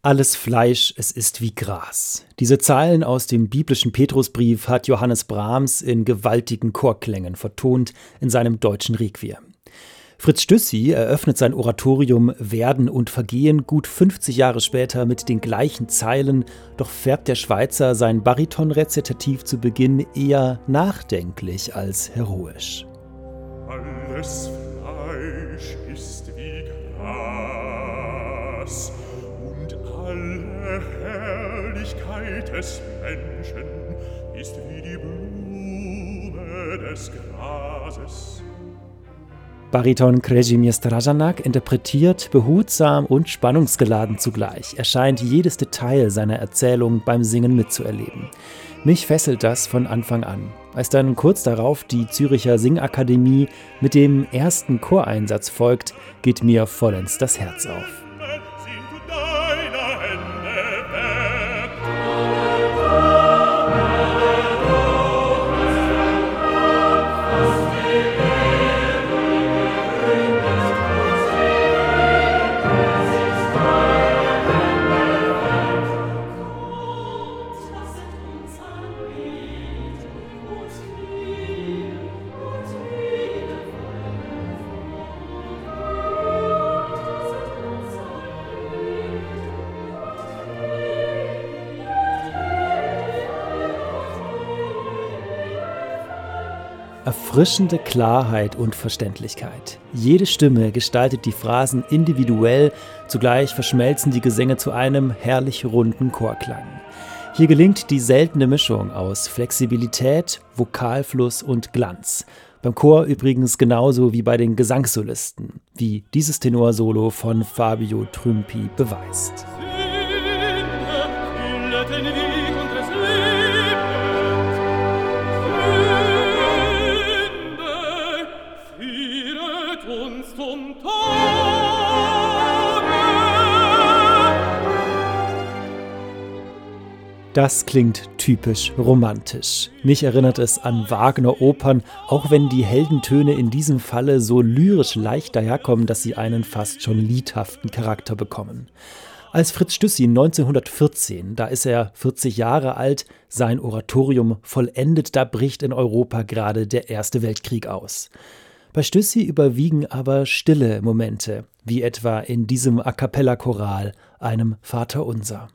Alles Fleisch, es ist wie Gras. Diese Zeilen aus dem biblischen Petrusbrief hat Johannes Brahms in gewaltigen Chorklängen vertont in seinem deutschen Requiem. Fritz Stüssi eröffnet sein Oratorium Werden und Vergehen gut 50 Jahre später mit den gleichen Zeilen, doch färbt der Schweizer sein Baritonrezitativ zu Beginn eher nachdenklich als heroisch. Alles Fleisch ist wie Gras alle Herrlichkeit des Menschen ist wie die Blume des Grases. Bariton Krezimir Strajanak interpretiert behutsam und spannungsgeladen zugleich. Er scheint jedes Detail seiner Erzählung beim Singen mitzuerleben. Mich fesselt das von Anfang an. Als dann kurz darauf die Züricher Singakademie mit dem ersten Choreinsatz folgt, geht mir vollends das Herz auf. Erfrischende Klarheit und Verständlichkeit. Jede Stimme gestaltet die Phrasen individuell, zugleich verschmelzen die Gesänge zu einem herrlich runden Chorklang. Hier gelingt die seltene Mischung aus Flexibilität, Vokalfluss und Glanz. Beim Chor übrigens genauso wie bei den Gesangssolisten, wie dieses Tenorsolo von Fabio Trümpi beweist. Das klingt typisch romantisch. Mich erinnert es an Wagner-Opern, auch wenn die Heldentöne in diesem Falle so lyrisch leicht daherkommen, dass sie einen fast schon liedhaften Charakter bekommen. Als Fritz Stüssi 1914, da ist er 40 Jahre alt, sein Oratorium vollendet, da bricht in Europa gerade der Erste Weltkrieg aus. Bei Stüssi überwiegen aber stille Momente, wie etwa in diesem A cappella Choral, einem Vaterunser.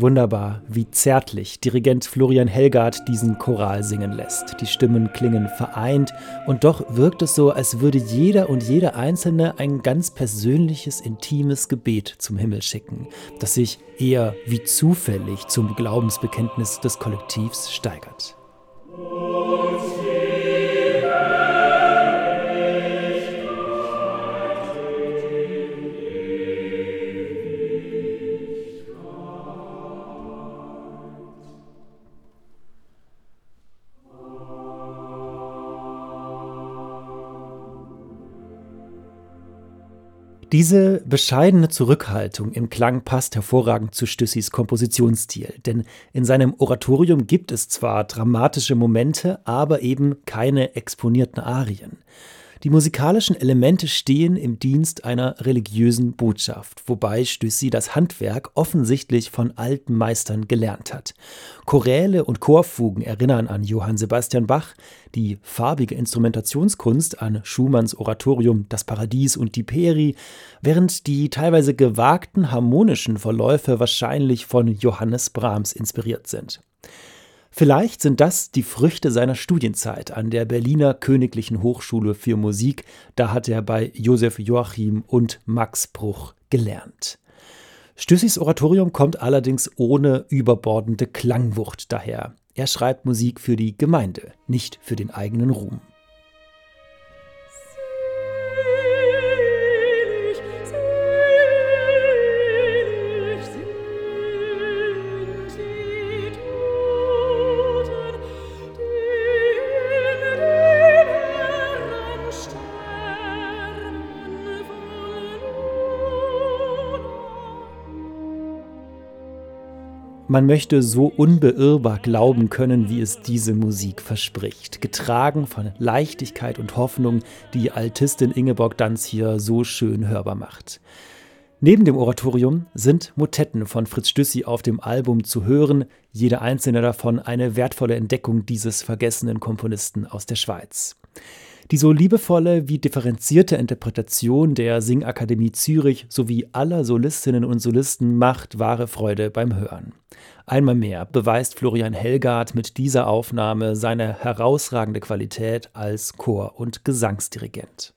Wunderbar, wie zärtlich Dirigent Florian Helgard diesen Choral singen lässt. Die Stimmen klingen vereint und doch wirkt es so, als würde jeder und jede Einzelne ein ganz persönliches, intimes Gebet zum Himmel schicken, das sich eher wie zufällig zum Glaubensbekenntnis des Kollektivs steigert. Diese bescheidene Zurückhaltung im Klang passt hervorragend zu Stüssis Kompositionsstil, denn in seinem Oratorium gibt es zwar dramatische Momente, aber eben keine exponierten Arien. Die musikalischen Elemente stehen im Dienst einer religiösen Botschaft, wobei Stüssi das Handwerk offensichtlich von alten Meistern gelernt hat. Choräle und Chorfugen erinnern an Johann Sebastian Bach, die farbige Instrumentationskunst an Schumanns Oratorium Das Paradies und die Peri, während die teilweise gewagten harmonischen Verläufe wahrscheinlich von Johannes Brahms inspiriert sind. Vielleicht sind das die Früchte seiner Studienzeit an der Berliner Königlichen Hochschule für Musik. Da hat er bei Josef Joachim und Max Bruch gelernt. Stüssis Oratorium kommt allerdings ohne überbordende Klangwucht daher. Er schreibt Musik für die Gemeinde, nicht für den eigenen Ruhm. Man möchte so unbeirrbar glauben können, wie es diese Musik verspricht, getragen von Leichtigkeit und Hoffnung, die Altistin Ingeborg Danz hier so schön hörbar macht. Neben dem Oratorium sind Motetten von Fritz Stüssi auf dem Album zu hören, jede einzelne davon eine wertvolle Entdeckung dieses vergessenen Komponisten aus der Schweiz. Die so liebevolle wie differenzierte Interpretation der Singakademie Zürich sowie aller Solistinnen und Solisten macht wahre Freude beim Hören. Einmal mehr beweist Florian Helgard mit dieser Aufnahme seine herausragende Qualität als Chor- und Gesangsdirigent.